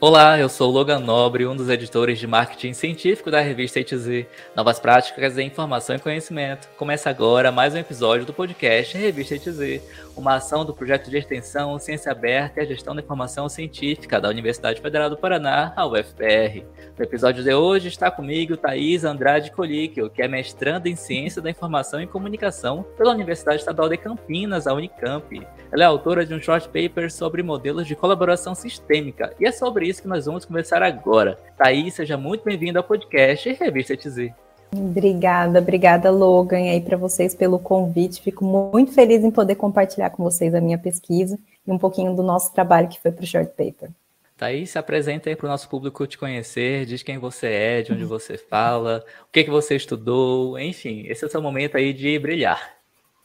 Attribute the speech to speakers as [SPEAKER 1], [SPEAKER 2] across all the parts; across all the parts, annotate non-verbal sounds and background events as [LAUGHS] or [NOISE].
[SPEAKER 1] Olá, eu sou Logan Nobre, um dos editores de marketing científico da revista ETZ, Novas Práticas em Informação e Conhecimento. Começa agora mais um episódio do podcast Revista ETZ, uma ação do projeto de extensão Ciência Aberta e a Gestão da Informação Científica da Universidade Federal do Paraná, a UFPR. No episódio de hoje está comigo Thaís Andrade Colíquio, que é mestranda em Ciência da Informação e Comunicação pela Universidade Estadual de Campinas, a Unicamp. Ela é autora de um short paper sobre modelos de colaboração sistêmica e é sobre isso que nós vamos conversar agora. Thaís, seja muito bem-vinda ao podcast Revista TZ.
[SPEAKER 2] Obrigada, obrigada Logan aí para vocês pelo convite. Fico muito feliz em poder compartilhar com vocês a minha pesquisa e um pouquinho do nosso trabalho que foi para o short paper.
[SPEAKER 1] Thaís, se apresenta aí para o nosso público te conhecer, diz quem você é, de onde você fala, o que, que você estudou, enfim, esse é o seu momento aí de brilhar.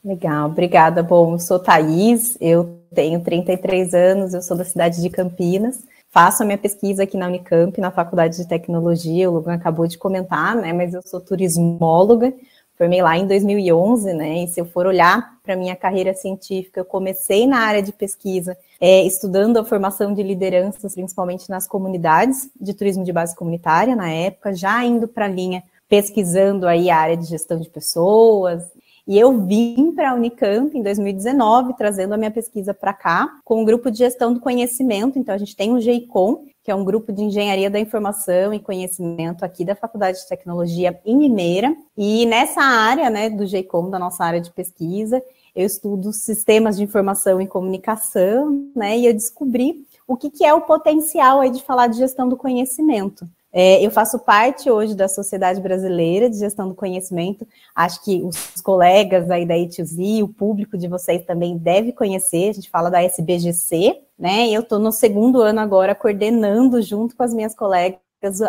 [SPEAKER 2] Legal, obrigada. Bom, eu sou Thaís, eu tenho 33 anos, eu sou da cidade de Campinas, faço a minha pesquisa aqui na Unicamp, na Faculdade de Tecnologia, o Lugan acabou de comentar, né, mas eu sou turismóloga, formei lá em 2011, né, e se eu for olhar para minha carreira científica, eu comecei na área de pesquisa, é, estudando a formação de lideranças, principalmente nas comunidades de turismo de base comunitária, na época, já indo para a linha pesquisando aí a área de gestão de pessoas, e eu vim para a Unicamp em 2019, trazendo a minha pesquisa para cá, com um grupo de gestão do conhecimento. Então, a gente tem o GEICOM, que é um grupo de engenharia da informação e conhecimento aqui da Faculdade de Tecnologia em Mineira. E nessa área, né, do GEICOM, da nossa área de pesquisa, eu estudo sistemas de informação e comunicação, né, e eu descobri o que, que é o potencial aí de falar de gestão do conhecimento. É, eu faço parte hoje da Sociedade Brasileira de Gestão do Conhecimento. Acho que os colegas aí da ETUZ, o público de vocês também deve conhecer. A gente fala da SBGC, né? E eu estou no segundo ano agora coordenando, junto com as minhas colegas,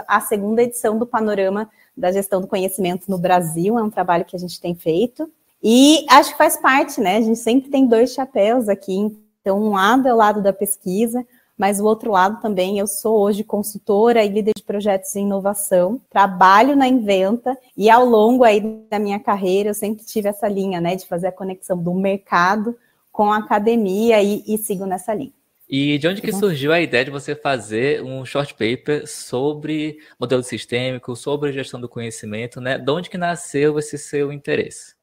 [SPEAKER 2] a segunda edição do Panorama da Gestão do Conhecimento no Brasil. É um trabalho que a gente tem feito. E acho que faz parte, né? A gente sempre tem dois chapéus aqui. Então, um lado é o lado da pesquisa, mas o outro lado também, eu sou hoje consultora e líder de projetos em inovação, trabalho na Inventa e ao longo aí da minha carreira eu sempre tive essa linha, né, de fazer a conexão do mercado com a academia e, e sigo nessa linha.
[SPEAKER 1] E de onde que surgiu a ideia de você fazer um short paper sobre modelo sistêmico, sobre gestão do conhecimento, né? De onde que nasceu esse seu interesse?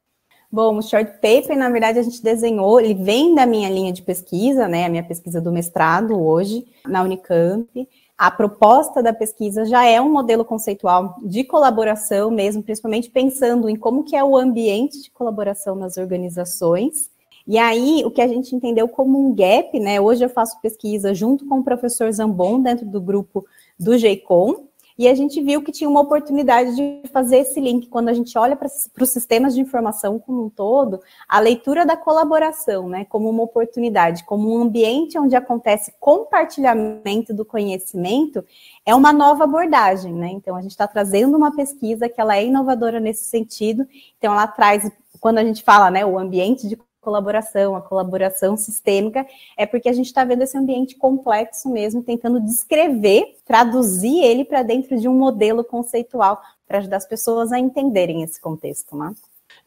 [SPEAKER 2] Bom, o short paper, na verdade, a gente desenhou, ele vem da minha linha de pesquisa, né? A minha pesquisa do mestrado hoje, na Unicamp. A proposta da pesquisa já é um modelo conceitual de colaboração mesmo, principalmente pensando em como que é o ambiente de colaboração nas organizações. E aí, o que a gente entendeu como um gap, né? Hoje eu faço pesquisa junto com o professor Zambon, dentro do grupo do GEICOM, e a gente viu que tinha uma oportunidade de fazer esse link. Quando a gente olha para os sistemas de informação como um todo, a leitura da colaboração, né, como uma oportunidade, como um ambiente onde acontece compartilhamento do conhecimento, é uma nova abordagem, né? Então a gente está trazendo uma pesquisa que ela é inovadora nesse sentido. Então ela traz, quando a gente fala, né, o ambiente de colaboração, a colaboração sistêmica, é porque a gente está vendo esse ambiente complexo mesmo, tentando descrever, traduzir ele para dentro de um modelo conceitual, para ajudar as pessoas a entenderem esse contexto, né?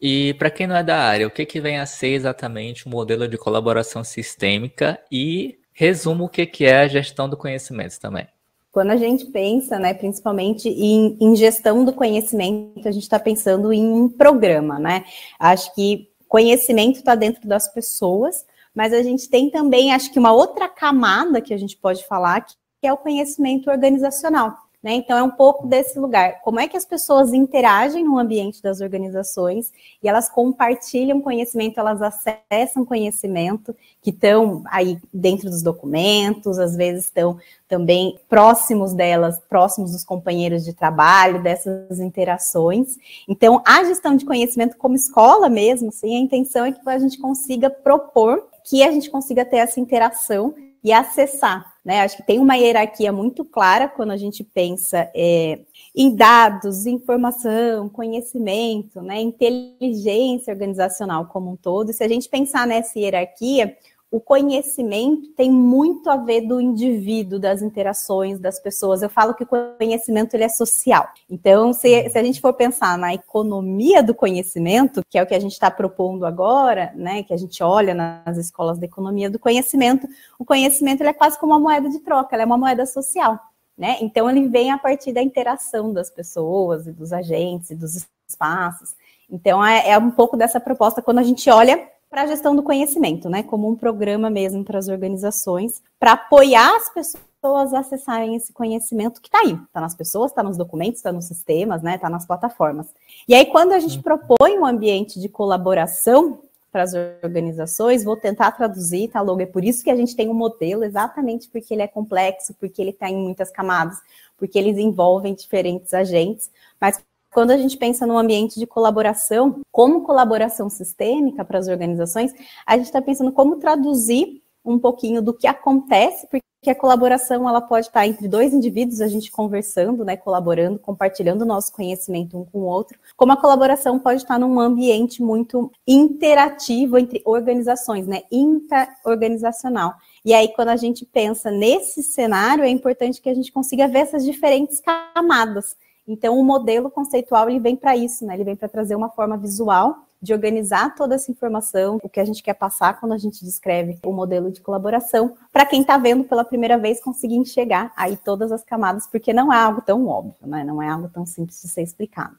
[SPEAKER 1] E para quem não é da área, o que, que vem a ser exatamente o um modelo de colaboração sistêmica e resumo o que, que é a gestão do conhecimento também.
[SPEAKER 2] Quando a gente pensa, né, principalmente em, em gestão do conhecimento, a gente está pensando em um programa, né? Acho que conhecimento está dentro das pessoas, mas a gente tem também, acho que uma outra camada que a gente pode falar, que é o conhecimento organizacional. Né? Então, é um pouco desse lugar. Como é que as pessoas interagem no ambiente das organizações e elas compartilham conhecimento, elas acessam conhecimento que estão aí dentro dos documentos, às vezes estão também próximos delas, próximos dos companheiros de trabalho, dessas interações. Então, a gestão de conhecimento como escola mesmo, sim, a intenção é que a gente consiga propor que a gente consiga ter essa interação e acessar né? Acho que tem uma hierarquia muito clara quando a gente pensa é, em dados, informação, conhecimento, né? inteligência organizacional como um todo. Se a gente pensar nessa hierarquia, o conhecimento tem muito a ver do indivíduo, das interações das pessoas. Eu falo que o conhecimento ele é social. Então, se, se a gente for pensar na economia do conhecimento, que é o que a gente está propondo agora, né, que a gente olha nas escolas de economia do conhecimento, o conhecimento ele é quase como uma moeda de troca, ele é uma moeda social. Né? Então, ele vem a partir da interação das pessoas e dos agentes e dos espaços. Então, é, é um pouco dessa proposta quando a gente olha para a gestão do conhecimento, né? Como um programa mesmo para as organizações, para apoiar as pessoas a acessarem esse conhecimento que está aí, está nas pessoas, está nos documentos, está nos sistemas, né? Está nas plataformas. E aí, quando a gente uhum. propõe um ambiente de colaboração para as organizações, vou tentar traduzir, tá, Logo? É por isso que a gente tem um modelo, exatamente porque ele é complexo, porque ele está em muitas camadas, porque eles envolvem diferentes agentes, mas quando a gente pensa no ambiente de colaboração, como colaboração sistêmica para as organizações, a gente está pensando como traduzir um pouquinho do que acontece, porque a colaboração ela pode estar entre dois indivíduos, a gente conversando, né, colaborando, compartilhando o nosso conhecimento um com o outro, como a colaboração pode estar num ambiente muito interativo entre organizações, né, interorganizacional. E aí, quando a gente pensa nesse cenário, é importante que a gente consiga ver essas diferentes camadas. Então, o modelo conceitual ele vem para isso, né? Ele vem para trazer uma forma visual de organizar toda essa informação, o que a gente quer passar quando a gente descreve o modelo de colaboração, para quem está vendo pela primeira vez conseguir enxergar aí todas as camadas, porque não é algo tão óbvio, né? Não é algo tão simples de ser explicado.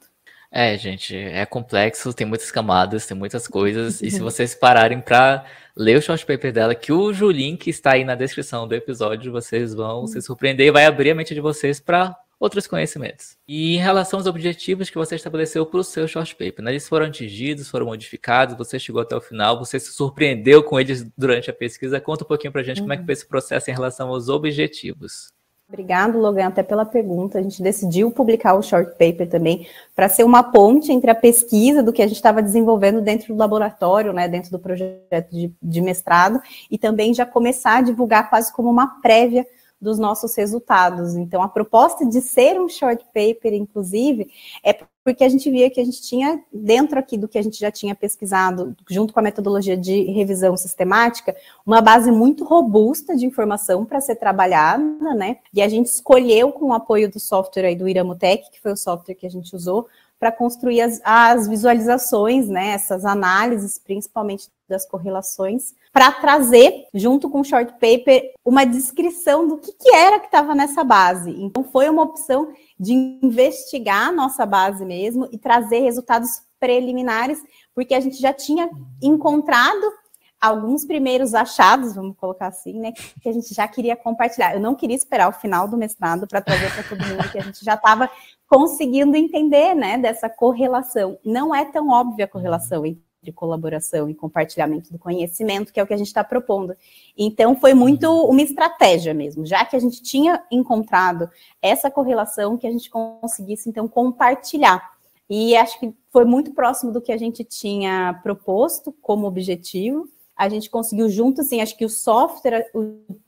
[SPEAKER 1] É, gente, é complexo, tem muitas camadas, tem muitas [LAUGHS] coisas, e se vocês pararem para ler o short paper dela, que o link está aí na descrição do episódio, vocês vão se surpreender e vai abrir a mente de vocês para outros conhecimentos. E em relação aos objetivos que você estabeleceu para o seu short paper, né? eles foram atingidos, foram modificados, você chegou até o final, você se surpreendeu com eles durante a pesquisa. Conta um pouquinho para a gente uhum. como é que uhum. foi esse processo em relação aos objetivos.
[SPEAKER 2] Obrigado, Logan, até pela pergunta. A gente decidiu publicar o short paper também para ser uma ponte entre a pesquisa do que a gente estava desenvolvendo dentro do laboratório, né, dentro do projeto de, de mestrado, e também já começar a divulgar quase como uma prévia dos nossos resultados. Então, a proposta de ser um short paper, inclusive, é porque a gente via que a gente tinha, dentro aqui do que a gente já tinha pesquisado, junto com a metodologia de revisão sistemática, uma base muito robusta de informação para ser trabalhada, né? E a gente escolheu, com o apoio do software aí do Iramutec, que foi o software que a gente usou, para construir as, as, visualizações, né, essas análises, principalmente das correlações, para trazer, junto com o short paper, uma descrição do que, que era que estava nessa base. Então, foi uma opção de investigar a nossa base mesmo e trazer resultados preliminares, porque a gente já tinha encontrado alguns primeiros achados, vamos colocar assim, né, que a gente já queria compartilhar. Eu não queria esperar o final do mestrado para trazer para todo mundo que a gente já estava conseguindo entender, né, dessa correlação. Não é tão óbvia a correlação entre colaboração e compartilhamento do conhecimento, que é o que a gente está propondo. Então, foi muito uma estratégia mesmo, já que a gente tinha encontrado essa correlação, que a gente conseguisse, então, compartilhar. E acho que foi muito próximo do que a gente tinha proposto como objetivo, a gente conseguiu junto, assim, acho que o software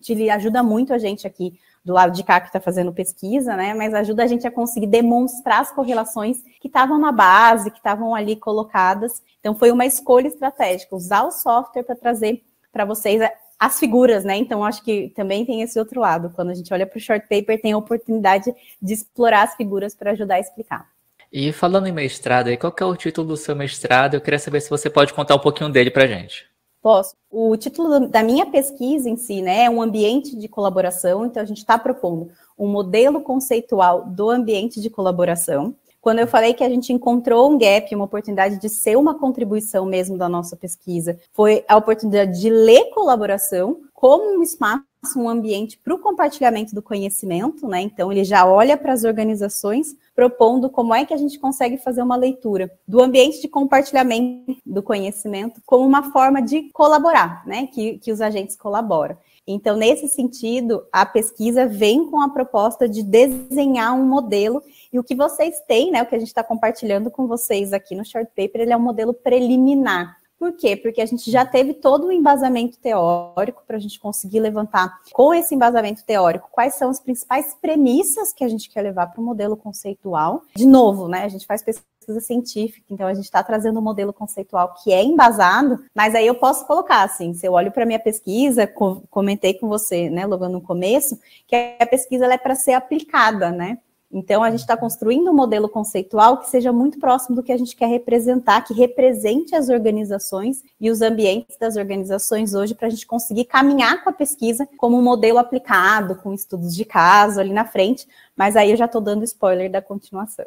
[SPEAKER 2] ele ajuda muito a gente aqui do lado de cá que está fazendo pesquisa, né? Mas ajuda a gente a conseguir demonstrar as correlações que estavam na base, que estavam ali colocadas. Então foi uma escolha estratégica, usar o software para trazer para vocês as figuras, né? Então acho que também tem esse outro lado. Quando a gente olha para o short paper, tem a oportunidade de explorar as figuras para ajudar a explicar.
[SPEAKER 1] E falando em mestrado, qual é o título do seu mestrado? Eu queria saber se você pode contar um pouquinho dele para gente.
[SPEAKER 2] Posso. O título da minha pesquisa em si, né, é um ambiente de colaboração, então a gente está propondo um modelo conceitual do ambiente de colaboração. Quando eu falei que a gente encontrou um gap, uma oportunidade de ser uma contribuição mesmo da nossa pesquisa, foi a oportunidade de ler colaboração como um espaço um ambiente para o compartilhamento do conhecimento, né? Então ele já olha para as organizações propondo como é que a gente consegue fazer uma leitura do ambiente de compartilhamento do conhecimento como uma forma de colaborar, né? Que, que os agentes colaboram. Então, nesse sentido, a pesquisa vem com a proposta de desenhar um modelo, e o que vocês têm, né? O que a gente está compartilhando com vocês aqui no short paper, ele é um modelo preliminar. Por quê? Porque a gente já teve todo o embasamento teórico para a gente conseguir levantar, com esse embasamento teórico, quais são as principais premissas que a gente quer levar para o modelo conceitual. De novo, né? A gente faz pesquisa pesquisa científica, então a gente está trazendo um modelo conceitual que é embasado, mas aí eu posso colocar assim, se eu olho para minha pesquisa, comentei com você, né, logo no começo, que a pesquisa é para ser aplicada, né? Então, a gente está construindo um modelo conceitual que seja muito próximo do que a gente quer representar, que represente as organizações e os ambientes das organizações hoje, para a gente conseguir caminhar com a pesquisa como um modelo aplicado, com estudos de caso ali na frente. Mas aí eu já estou dando spoiler da continuação.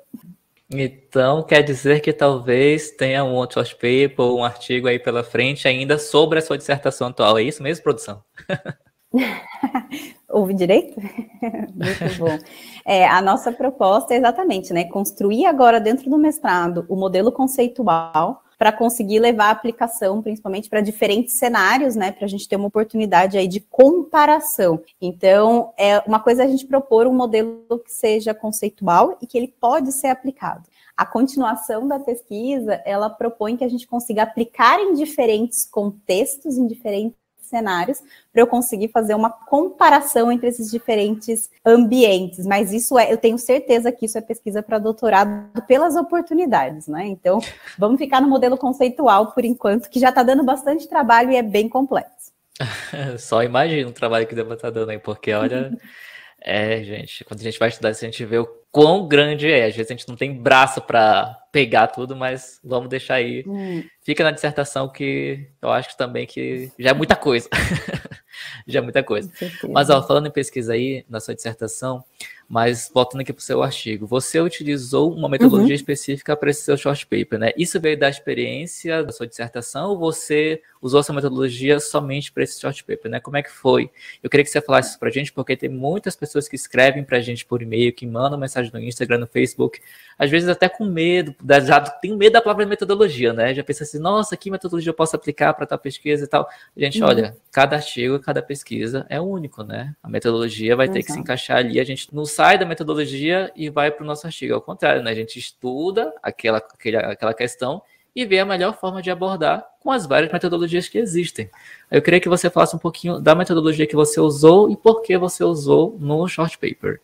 [SPEAKER 1] Então, quer dizer que talvez tenha um outro paper um artigo aí pela frente ainda sobre a sua dissertação atual. É isso mesmo, produção? [LAUGHS] [LAUGHS]
[SPEAKER 2] Ouve direito? [LAUGHS] Muito bom. É, a nossa proposta é exatamente, né? Construir agora dentro do mestrado o modelo conceitual para conseguir levar a aplicação, principalmente para diferentes cenários, né? Para a gente ter uma oportunidade aí de comparação. Então, é uma coisa é a gente propor um modelo que seja conceitual e que ele pode ser aplicado. A continuação da pesquisa, ela propõe que a gente consiga aplicar em diferentes contextos, em diferentes cenários para eu conseguir fazer uma comparação entre esses diferentes ambientes. Mas isso é, eu tenho certeza que isso é pesquisa para doutorado pelas oportunidades, né? Então, [LAUGHS] vamos ficar no modelo conceitual por enquanto, que já está dando bastante trabalho e é bem complexo. [LAUGHS]
[SPEAKER 1] Só imagina o trabalho que deve estar tá dando aí, porque olha. [LAUGHS] É, gente, quando a gente vai estudar isso, a gente vê o quão grande é. Às vezes a gente não tem braço para pegar tudo, mas vamos deixar aí. Hum. Fica na dissertação que eu acho também que já é muita coisa. [LAUGHS] já é muita coisa. Mas, ó, falando em pesquisa aí, na sua dissertação, mas voltando aqui para o seu artigo, você utilizou uma metodologia uhum. específica para esse seu short paper, né? Isso veio da experiência da sua dissertação ou você usou essa metodologia somente para esse short paper, né? Como é que foi? Eu queria que você falasse isso para a gente, porque tem muitas pessoas que escrevem para a gente por e-mail, que mandam mensagem no Instagram, no Facebook, às vezes até com medo, já tem medo da própria metodologia, né? Já pensa assim, nossa, que metodologia eu posso aplicar para tal pesquisa e tal. Gente, uhum. olha, cada artigo, cada pesquisa é único, né? A metodologia vai Exato. ter que se encaixar ali, a gente não sai da metodologia e vai para o nosso artigo. Ao contrário, né? A gente estuda aquela, aquela, aquela questão e vê a melhor forma de abordar com as várias metodologias que existem. Eu queria que você falasse um pouquinho da metodologia que você usou e por que você usou no short paper.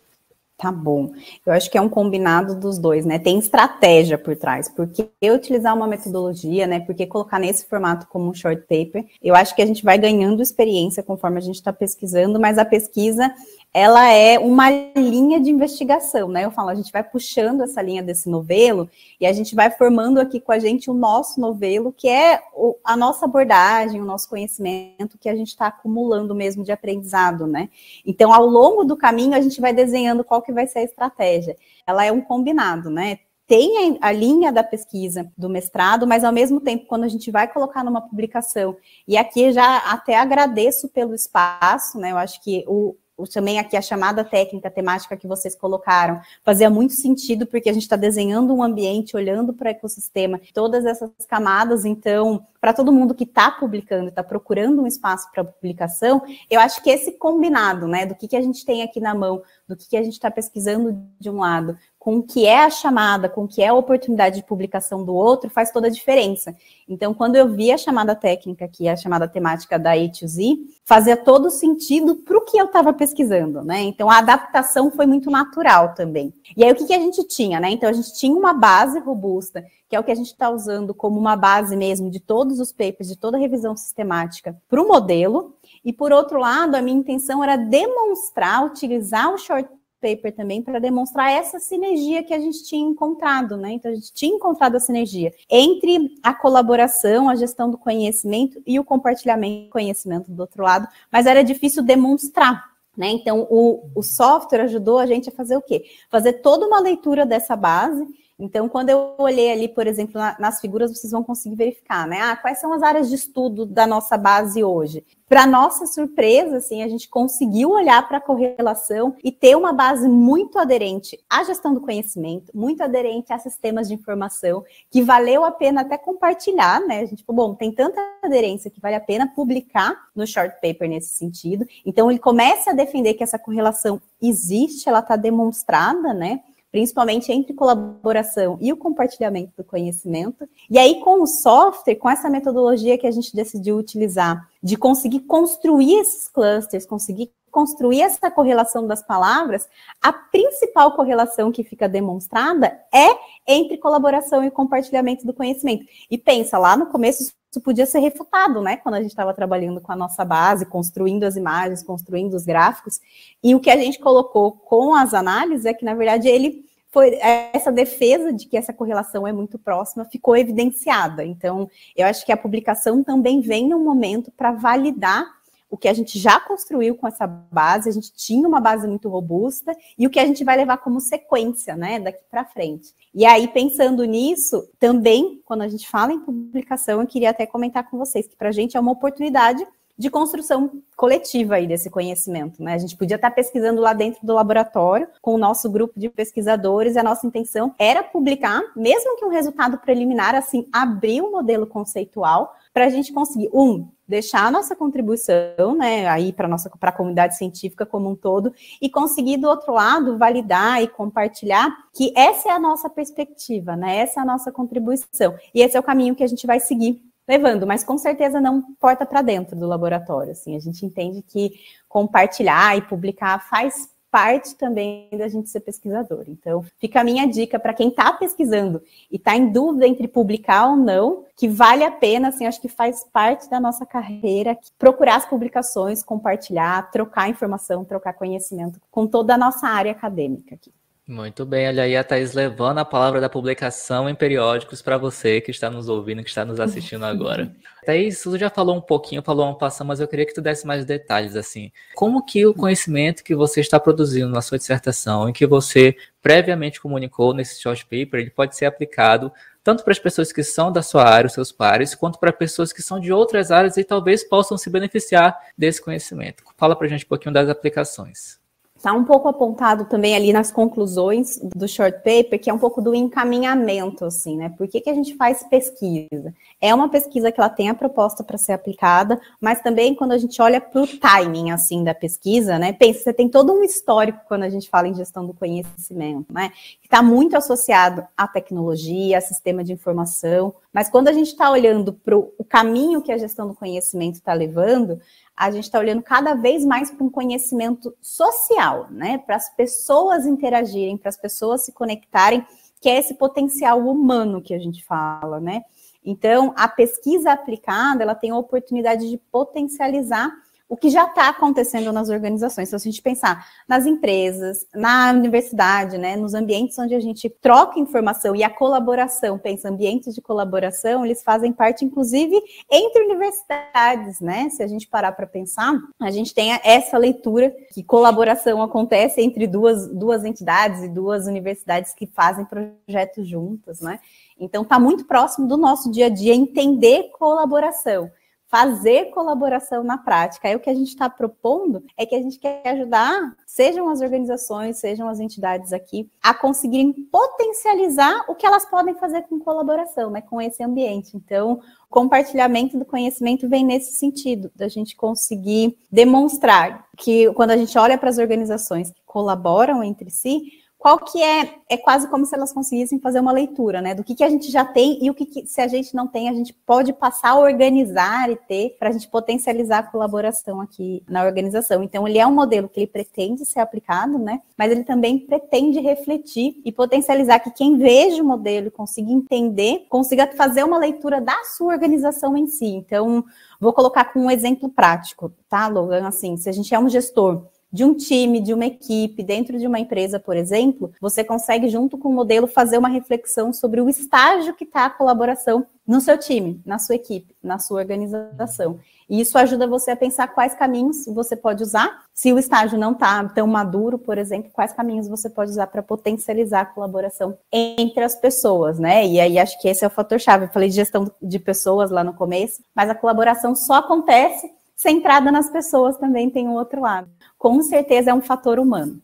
[SPEAKER 2] Tá bom. Eu acho que é um combinado dos dois, né? Tem estratégia por trás. Porque utilizar uma metodologia, né? Porque colocar nesse formato como um short paper, eu acho que a gente vai ganhando experiência conforme a gente está pesquisando, mas a pesquisa ela é uma linha de investigação, né? Eu falo, a gente vai puxando essa linha desse novelo e a gente vai formando aqui com a gente o nosso novelo, que é o, a nossa abordagem, o nosso conhecimento que a gente está acumulando mesmo de aprendizado, né? Então, ao longo do caminho, a gente vai desenhando qual que vai ser a estratégia. Ela é um combinado, né? tem a, linha da pesquisa do mestrado, mas ao mesmo tempo, quando a gente vai colocar numa publicação, e aqui já até agradeço pelo espaço, né? Eu acho que o, também aqui a chamada técnica temática que vocês colocaram fazia muito sentido, porque a gente está desenhando um ambiente, olhando para o ecossistema, todas essas camadas, então, para todo mundo que está publicando, está procurando um espaço para publicação, eu acho que esse combinado, né, do que, que a gente tem aqui na mão, do que, que a gente está pesquisando de um lado, com o que é a chamada, com o que é a oportunidade de publicação do outro, faz toda a diferença. Então, quando eu vi a chamada técnica aqui, a chamada temática da A to Z, fazia todo sentido para o que eu estava pesquisando, né? Então, a adaptação foi muito natural também. E aí, o que, que a gente tinha, né? Então, a gente tinha uma base robusta, que é o que a gente está usando como uma base mesmo de todos os papers, de toda a revisão sistemática para o modelo. E, por outro lado, a minha intenção era demonstrar, utilizar o short paper também para demonstrar essa sinergia que a gente tinha encontrado, né? Então a gente tinha encontrado a sinergia entre a colaboração, a gestão do conhecimento e o compartilhamento do conhecimento do outro lado, mas era difícil demonstrar. Né? Então, o, o software ajudou a gente a fazer o quê? Fazer toda uma leitura dessa base então, quando eu olhei ali, por exemplo, na, nas figuras, vocês vão conseguir verificar, né? Ah, quais são as áreas de estudo da nossa base hoje? Para nossa surpresa, assim, a gente conseguiu olhar para a correlação e ter uma base muito aderente à gestão do conhecimento, muito aderente a sistemas de informação, que valeu a pena até compartilhar, né? A gente, bom, tem tanta aderência que vale a pena publicar no short paper nesse sentido. Então, ele começa a defender que essa correlação existe, ela está demonstrada, né? Principalmente entre colaboração e o compartilhamento do conhecimento. E aí, com o software, com essa metodologia que a gente decidiu utilizar, de conseguir construir esses clusters, conseguir construir essa correlação das palavras, a principal correlação que fica demonstrada é entre colaboração e compartilhamento do conhecimento. E pensa, lá no começo isso podia ser refutado, né? Quando a gente estava trabalhando com a nossa base, construindo as imagens, construindo os gráficos. E o que a gente colocou com as análises é que, na verdade, ele foi essa defesa de que essa correlação é muito próxima ficou evidenciada. Então, eu acho que a publicação também vem num momento para validar o que a gente já construiu com essa base, a gente tinha uma base muito robusta, e o que a gente vai levar como sequência, né, daqui para frente. E aí, pensando nisso, também, quando a gente fala em publicação, eu queria até comentar com vocês que para a gente é uma oportunidade de construção coletiva aí desse conhecimento, né? A gente podia estar pesquisando lá dentro do laboratório com o nosso grupo de pesquisadores a nossa intenção era publicar, mesmo que um resultado preliminar, assim, abrir um modelo conceitual para a gente conseguir, um, deixar a nossa contribuição, né, aí para nossa para a comunidade científica como um todo e conseguir do outro lado validar e compartilhar que essa é a nossa perspectiva, né? Essa é a nossa contribuição. E esse é o caminho que a gente vai seguir levando, mas com certeza não porta para dentro do laboratório, assim. A gente entende que compartilhar e publicar faz parte também da gente ser pesquisador. Então, fica a minha dica para quem está pesquisando e está em dúvida entre publicar ou não, que vale a pena, assim, acho que faz parte da nossa carreira procurar as publicações, compartilhar, trocar informação, trocar conhecimento com toda a nossa área acadêmica aqui.
[SPEAKER 1] Muito bem, olha aí a Thaís levando a palavra da publicação em periódicos para você que está nos ouvindo, que está nos assistindo agora. Thaís, você já falou um pouquinho, falou uma passão, mas eu queria que tu desse mais detalhes, assim. Como que o conhecimento que você está produzindo na sua dissertação, e que você previamente comunicou nesse short paper, ele pode ser aplicado tanto para as pessoas que são da sua área, os seus pares, quanto para pessoas que são de outras áreas e talvez possam se beneficiar desse conhecimento. Fala para a gente um pouquinho das aplicações.
[SPEAKER 2] Está um pouco apontado também ali nas conclusões do short paper, que é um pouco do encaminhamento, assim, né? Por que, que a gente faz pesquisa? É uma pesquisa que ela tem a proposta para ser aplicada, mas também quando a gente olha para o timing, assim, da pesquisa, né? Pensa, você tem todo um histórico quando a gente fala em gestão do conhecimento, né? Que está muito associado à tecnologia, a sistema de informação, mas quando a gente está olhando para o caminho que a gestão do conhecimento está levando, a gente está olhando cada vez mais para um conhecimento social, né? Para as pessoas interagirem, para as pessoas se conectarem, que é esse potencial humano que a gente fala, né? Então, a pesquisa aplicada, ela tem a oportunidade de potencializar o que já está acontecendo nas organizações. Então, se a gente pensar nas empresas, na universidade, né, nos ambientes onde a gente troca informação e a colaboração, pensa ambientes de colaboração, eles fazem parte, inclusive, entre universidades, né? Se a gente parar para pensar, a gente tem essa leitura que colaboração acontece entre duas, duas entidades e duas universidades que fazem projetos juntas, né? Então, está muito próximo do nosso dia a dia entender colaboração fazer colaboração na prática. Aí o que a gente está propondo é que a gente quer ajudar, sejam as organizações, sejam as entidades aqui, a conseguirem potencializar o que elas podem fazer com colaboração, né, com esse ambiente. Então, compartilhamento do conhecimento vem nesse sentido, da gente conseguir demonstrar que quando a gente olha para as organizações que colaboram entre si, qual que é, é quase como se elas conseguissem fazer uma leitura, né, do que, que a gente já tem e o que, que, se a gente não tem, a gente pode passar a organizar e ter para a gente potencializar a colaboração aqui na organização. Então, ele é um modelo que ele pretende ser aplicado, né, mas ele também pretende refletir e potencializar que quem veja o modelo e consiga entender, consiga fazer uma leitura da sua organização em si. Então, vou colocar com um exemplo prático, tá, Logan? Assim, se a gente é um gestor de um time, de uma equipe, dentro de uma empresa, por exemplo, você consegue, junto com o modelo, fazer uma reflexão sobre o estágio que está a colaboração no seu time, na sua equipe, na sua organização. E isso ajuda você a pensar quais caminhos você pode usar. Se o estágio não está tão maduro, por exemplo, quais caminhos você pode usar para potencializar a colaboração entre as pessoas, né? E aí acho que esse é o fator-chave. Eu falei de gestão de pessoas lá no começo, mas a colaboração só acontece centrada nas pessoas também tem um outro lado. Com certeza é um fator humano.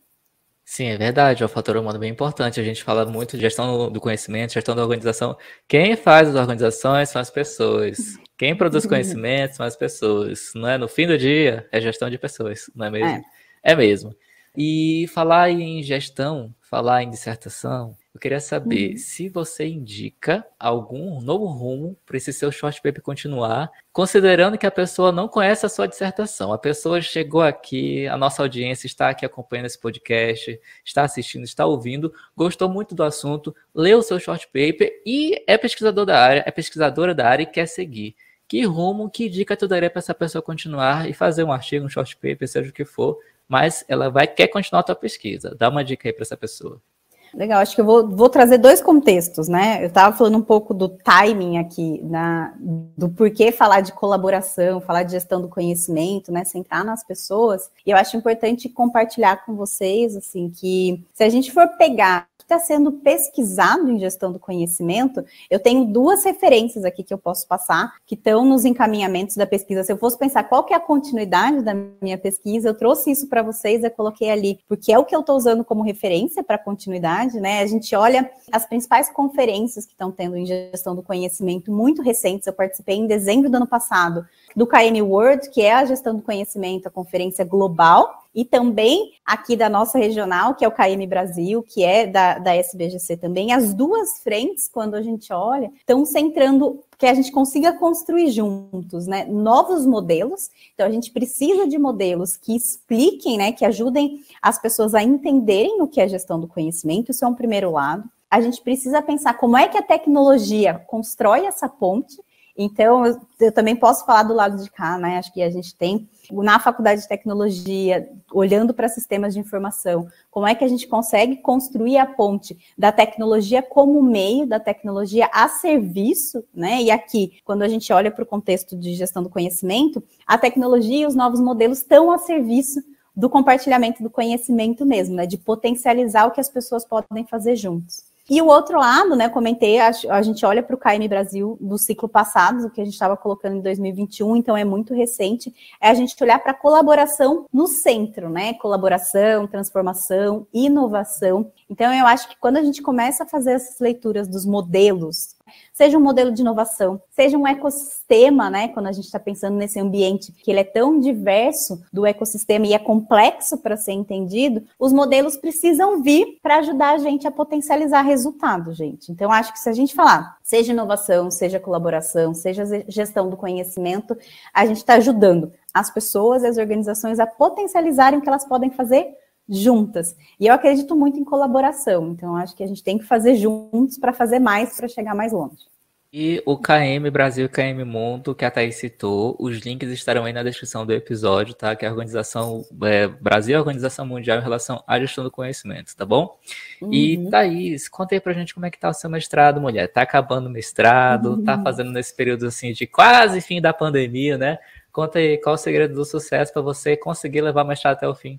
[SPEAKER 1] Sim, é verdade, é um fator humano bem importante. A gente fala muito de gestão do conhecimento, gestão da organização. Quem faz as organizações são as pessoas. Quem produz conhecimento são as pessoas. Não é? No fim do dia, é gestão de pessoas, não é mesmo? É, é mesmo. E falar em gestão, falar em dissertação, eu queria saber uhum. se você indica algum novo rumo para esse seu short paper continuar, considerando que a pessoa não conhece a sua dissertação. A pessoa chegou aqui, a nossa audiência está aqui acompanhando esse podcast, está assistindo, está ouvindo, gostou muito do assunto, leu o seu short paper e é pesquisador da área, é pesquisadora da área e quer seguir. Que rumo, que dica tu daria para essa pessoa continuar e fazer um artigo, um short paper, seja o que for, mas ela vai quer continuar a tua pesquisa. Dá uma dica aí para essa pessoa.
[SPEAKER 2] Legal, acho que eu vou, vou trazer dois contextos, né? Eu estava falando um pouco do timing aqui, na, do porquê falar de colaboração, falar de gestão do conhecimento, né? Centrar nas pessoas. E eu acho importante compartilhar com vocês, assim, que se a gente for pegar está sendo pesquisado em gestão do conhecimento, eu tenho duas referências aqui que eu posso passar, que estão nos encaminhamentos da pesquisa. Se eu fosse pensar qual que é a continuidade da minha pesquisa, eu trouxe isso para vocês, eu coloquei ali, porque é o que eu estou usando como referência para continuidade, né? A gente olha as principais conferências que estão tendo em gestão do conhecimento, muito recentes, eu participei em dezembro do ano passado, do KM World, que é a gestão do conhecimento, a conferência global, e também aqui da nossa regional, que é o KM Brasil, que é da, da SBGC também. As duas frentes, quando a gente olha, estão centrando que a gente consiga construir juntos, né, novos modelos. Então a gente precisa de modelos que expliquem, né, que ajudem as pessoas a entenderem o que é gestão do conhecimento. Isso é um primeiro lado. A gente precisa pensar como é que a tecnologia constrói essa ponte então, eu, também posso falar do lado de cá, né? Acho que a gente tem na faculdade de tecnologia, olhando para sistemas de informação, como é que a gente consegue construir a ponte da tecnologia como meio, da tecnologia a serviço, né? E aqui, quando a gente olha para o contexto de gestão do conhecimento, a tecnologia e os novos modelos estão a serviço do compartilhamento do conhecimento mesmo, né? De potencializar o que as pessoas podem fazer juntos. E o outro lado, né, comentei, a, a gente olha para o KM Brasil do ciclo passado, o que a gente estava colocando em 2021, então é muito recente, é a gente olhar para colaboração no centro, né, colaboração, transformação, inovação. Então eu acho que quando a gente começa a fazer essas leituras dos modelos seja um modelo de inovação, seja um ecossistema, né? Quando a gente está pensando nesse ambiente que ele é tão diverso do ecossistema e é complexo para ser entendido, os modelos precisam vir para ajudar a gente a potencializar resultado, gente. Então, acho que se a gente falar, seja inovação, seja colaboração, seja gestão do conhecimento, a gente está ajudando as pessoas e as organizações a potencializarem o que elas podem fazer juntas. E eu acredito muito em colaboração, então acho que a gente tem que fazer juntos para fazer mais, para chegar mais longe.
[SPEAKER 1] E o KM Brasil e KM Mundo, que a Thaís citou, os links estarão aí na descrição do episódio, tá? Que é a organização é, Brasil é a Organização Mundial em relação à gestão do conhecimento, tá bom? Uhum. E Thaís, conta aí pra gente como é que tá o seu mestrado, mulher. Tá acabando o mestrado, uhum. tá fazendo nesse período assim de quase fim da pandemia, né? Conta aí qual o segredo do sucesso para você conseguir levar o mestrado até o fim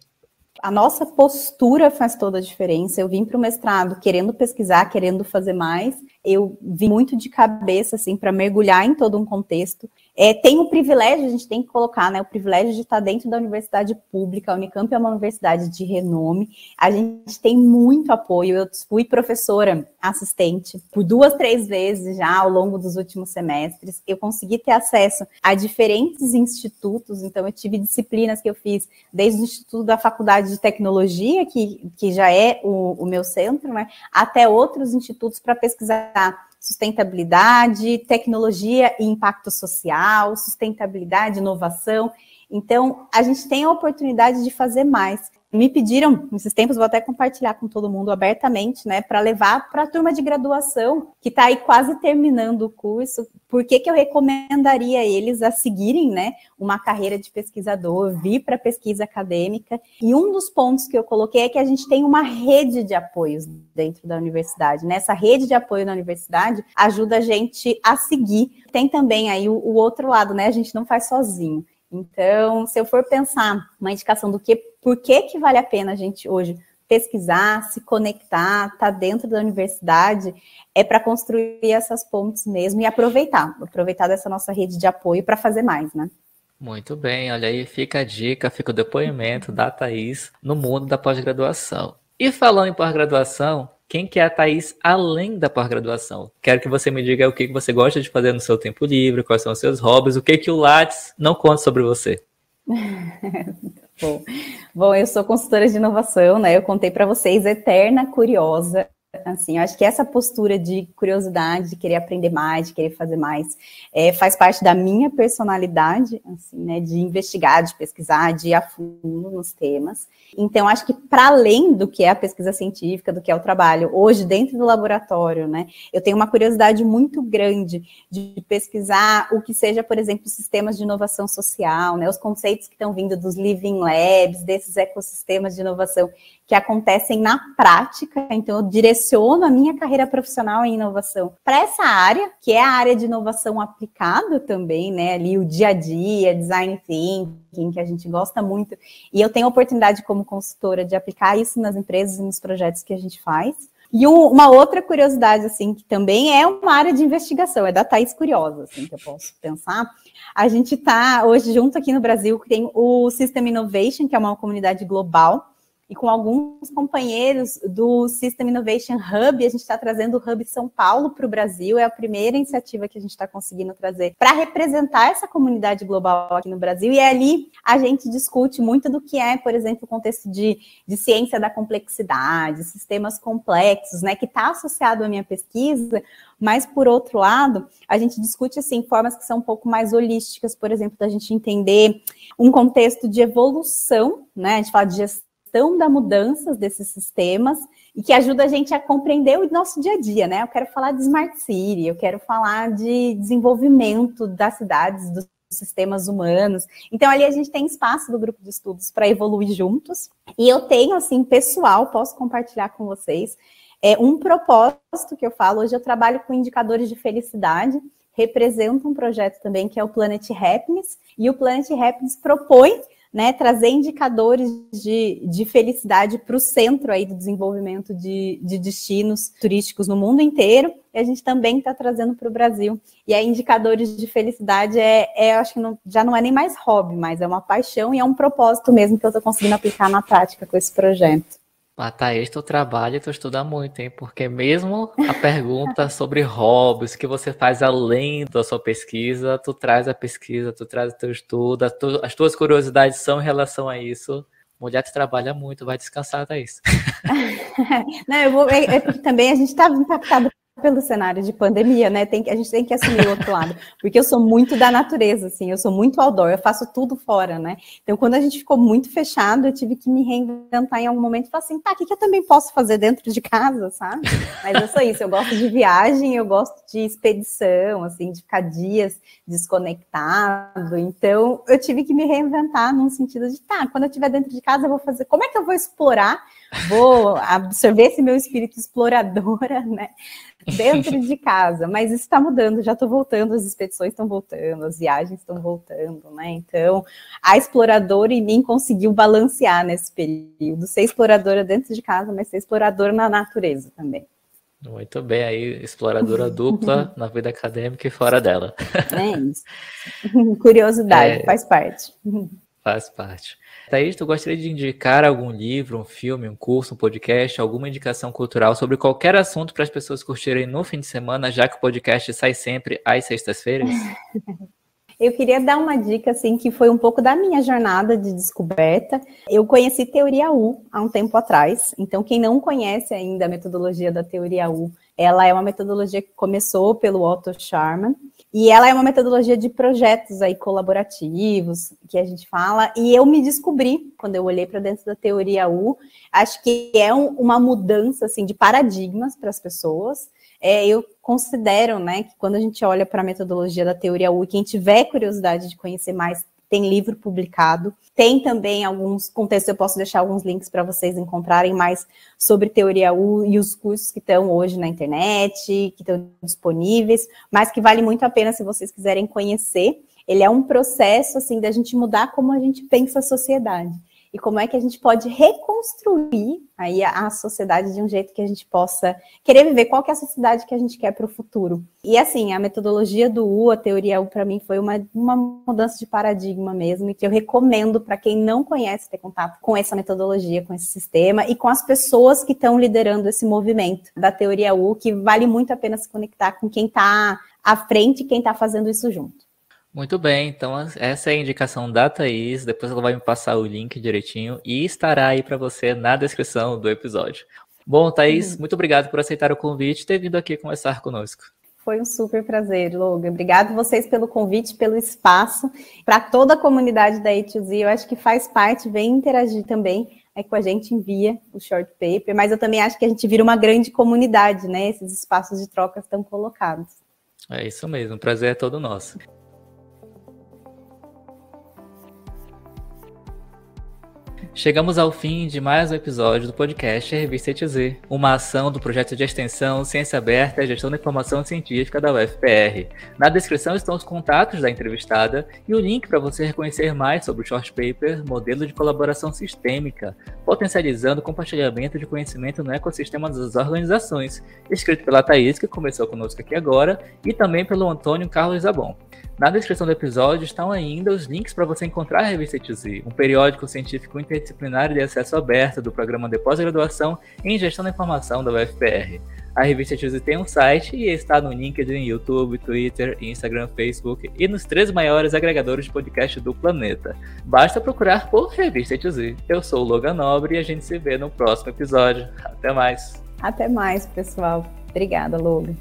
[SPEAKER 2] a nossa postura faz toda a diferença. Eu vim para o mestrado querendo pesquisar, querendo fazer mais. Eu vim muito de cabeça, assim, para mergulhar em todo um contexto. É, tem o privilégio, a gente tem que colocar, né? O privilégio de estar dentro da universidade pública. A Unicamp é uma universidade de renome. A gente tem muito apoio. Eu fui professora assistente por duas, três vezes já ao longo dos últimos semestres. Eu consegui ter acesso a diferentes institutos. Então, eu tive disciplinas que eu fiz desde o Instituto da Faculdade de Tecnologia, que, que já é o, o meu centro, né? Até outros institutos para pesquisar sustentabilidade, tecnologia e impacto social, sustentabilidade, inovação. Então, a gente tem a oportunidade de fazer mais me pediram, nesses tempos, vou até compartilhar com todo mundo abertamente, né, para levar para a turma de graduação, que está aí quase terminando o curso, por que, que eu recomendaria eles a seguirem, né, uma carreira de pesquisador, vir para pesquisa acadêmica. E um dos pontos que eu coloquei é que a gente tem uma rede de apoios dentro da universidade, né, rede de apoio na universidade ajuda a gente a seguir. Tem também aí o, o outro lado, né, a gente não faz sozinho. Então, se eu for pensar uma indicação do que, por que que vale a pena a gente hoje pesquisar, se conectar, estar tá dentro da universidade, é para construir essas pontes mesmo e aproveitar, aproveitar dessa nossa rede de apoio para fazer mais, né?
[SPEAKER 1] Muito bem, olha aí, fica a dica, fica o depoimento da Thaís no mundo da pós-graduação. E falando em pós-graduação, quem que é a Thaís além da pós-graduação. Quero que você me diga o que você gosta de fazer no seu tempo livre, quais são os seus hobbies, o que que o Lattes não conta sobre você. [LAUGHS]
[SPEAKER 2] Bom, Bom, eu sou consultora de inovação, né? Eu contei para vocês, eterna curiosa. Assim, eu acho que essa postura de curiosidade, de querer aprender mais, de querer fazer mais, é, faz parte da minha personalidade, assim, né, de investigar, de pesquisar, de ir a fundo nos temas. Então, acho que para além do que é a pesquisa científica, do que é o trabalho, hoje dentro do laboratório, né, eu tenho uma curiosidade muito grande de pesquisar o que seja, por exemplo, sistemas de inovação social, né, os conceitos que estão vindo dos living labs, desses ecossistemas de inovação que acontecem na prática. Então, eu direciono a minha carreira profissional em inovação para essa área, que é a área de inovação aplicada também, né? Ali o dia a dia, design thinking, que a gente gosta muito. E eu tenho a oportunidade, como consultora, de aplicar isso nas empresas e nos projetos que a gente faz. E uma outra curiosidade, assim, que também é uma área de investigação, é da Thais Curiosa, assim, que eu posso pensar. A gente está hoje junto aqui no Brasil, tem o System Innovation, que é uma comunidade global, e com alguns companheiros do System Innovation Hub, a gente está trazendo o Hub São Paulo para o Brasil, é a primeira iniciativa que a gente está conseguindo trazer para representar essa comunidade global aqui no Brasil, e ali a gente discute muito do que é, por exemplo, o contexto de, de ciência da complexidade, sistemas complexos, né, que está associado à minha pesquisa, mas por outro lado, a gente discute assim formas que são um pouco mais holísticas, por exemplo, da gente entender um contexto de evolução, né? A gente fala de gestão gestão da mudanças desses sistemas e que ajuda a gente a compreender o nosso dia a dia, né? Eu quero falar de Smart City, eu quero falar de desenvolvimento das cidades, dos sistemas humanos. Então, ali a gente tem espaço do grupo de estudos para evoluir juntos. E eu tenho, assim, pessoal, posso compartilhar com vocês, é um propósito que eu falo. Hoje eu trabalho com indicadores de felicidade, representa um projeto também que é o Planet Happiness, e o Planet Happiness propõe né, trazer indicadores de, de felicidade para o centro aí do desenvolvimento de, de destinos turísticos no mundo inteiro, e a gente também está trazendo para o Brasil. E aí, indicadores de felicidade é, é acho que não, já não é nem mais hobby, mas é uma paixão e é um propósito mesmo que eu estou conseguindo aplicar na prática com esse projeto.
[SPEAKER 1] Thaís, tu trabalha e tu estuda muito, hein? Porque mesmo a pergunta sobre hobbies que você faz além da sua pesquisa, tu traz a pesquisa, tu traz o teu estudo, as tuas curiosidades são em relação a isso. Mulher, tu trabalha muito, vai descansar, Thaís. [LAUGHS]
[SPEAKER 2] Não, eu vou, é, é porque também a gente está impactado pelo cenário de pandemia, né? Tem que, a gente tem que assumir o outro lado, porque eu sou muito da natureza, assim, eu sou muito outdoor, eu faço tudo fora, né? Então, quando a gente ficou muito fechado, eu tive que me reinventar em algum momento e falar assim, tá, o que, que eu também posso fazer dentro de casa, sabe? Mas eu sou isso, eu gosto de viagem, eu gosto de expedição, assim, de ficar dias desconectado. Então, eu tive que me reinventar num sentido de, tá, quando eu estiver dentro de casa, eu vou fazer, como é que eu vou explorar vou absorver esse meu espírito exploradora, né? Dentro de casa, mas isso está mudando, já estou voltando, as expedições estão voltando, as viagens estão voltando, né? Então, a exploradora em mim conseguiu balancear nesse período, ser exploradora dentro de casa, mas ser exploradora na natureza também.
[SPEAKER 1] Muito bem, aí, exploradora dupla [LAUGHS] na vida acadêmica e fora dela.
[SPEAKER 2] É isso. [LAUGHS] Curiosidade, é, faz parte.
[SPEAKER 1] Faz parte. Thaís, tu gostaria de indicar algum livro, um filme, um curso, um podcast, alguma indicação cultural sobre qualquer assunto para as pessoas curtirem no fim de semana, já que o podcast sai sempre às sextas-feiras? [LAUGHS]
[SPEAKER 2] Eu queria dar uma dica, assim, que foi um pouco da minha jornada de descoberta. Eu conheci Teoria U há um tempo atrás, então quem não conhece ainda a metodologia da Teoria U, ela é uma metodologia que começou pelo Otto Scharman, e ela é uma metodologia de projetos aí colaborativos, que a gente fala, e eu me descobri, quando eu olhei para dentro da teoria U, acho que é um, uma mudança, assim, de paradigmas para as pessoas, é, eu considero, né, que quando a gente olha para a metodologia da teoria U, quem tiver curiosidade de conhecer mais, tem livro publicado, tem também alguns contextos, eu posso deixar alguns links para vocês encontrarem mais sobre teoria U e os cursos que estão hoje na internet, que estão disponíveis, mas que vale muito a pena se vocês quiserem conhecer. Ele é um processo assim da gente mudar como a gente pensa a sociedade e como é que a gente pode reconstruir aí a, a, sociedade de um jeito que a gente possa querer viver qual que é a sociedade que a gente quer para o futuro. E assim, a metodologia do U, a teoria U, para mim foi uma, uma mudança de paradigma mesmo, e que eu recomendo para quem não conhece ter contato com essa metodologia, com esse sistema e com as pessoas que estão liderando esse movimento da teoria U, que vale muito a pena se conectar com quem está à frente e quem está fazendo isso junto.
[SPEAKER 1] Muito bem, então essa é a indicação da Thaís. Depois ela vai me passar o link direitinho e estará aí para você na descrição do episódio. Bom, Thaís, uhum. muito obrigado por aceitar o convite e ter vindo aqui conversar conosco.
[SPEAKER 2] Foi um super prazer, Logan. Obrigado vocês pelo convite, pelo espaço. Para toda a comunidade da A2Z, eu acho que faz parte, vem interagir também é com a gente, envia o short paper, mas eu também acho que a gente vira uma grande comunidade, né? Esses espaços de troca estão colocados.
[SPEAKER 1] É isso mesmo, o prazer é todo nosso. Chegamos ao fim de mais um episódio do podcast Revista ETZ, uma ação do projeto de extensão Ciência Aberta e Gestão da Informação Científica da UFPR. Na descrição estão os contatos da entrevistada e o link para você reconhecer mais sobre o short paper Modelo de Colaboração Sistêmica, potencializando o compartilhamento de conhecimento no ecossistema das organizações, escrito pela Thaís, que começou conosco aqui agora, e também pelo Antônio Carlos Zabon. Na descrição do episódio estão ainda os links para você encontrar a revista ETZ, um periódico científico interdisciplinar de acesso aberto do programa de pós-graduação em gestão da informação da UFPR. A revista ETZ tem um site e está no LinkedIn, YouTube, Twitter, Instagram, Facebook e nos três maiores agregadores de podcast do planeta. Basta procurar por Revista ETZ. Eu sou o Logan Nobre e a gente se vê no próximo episódio. Até mais.
[SPEAKER 2] Até mais, pessoal. Obrigada, Logan.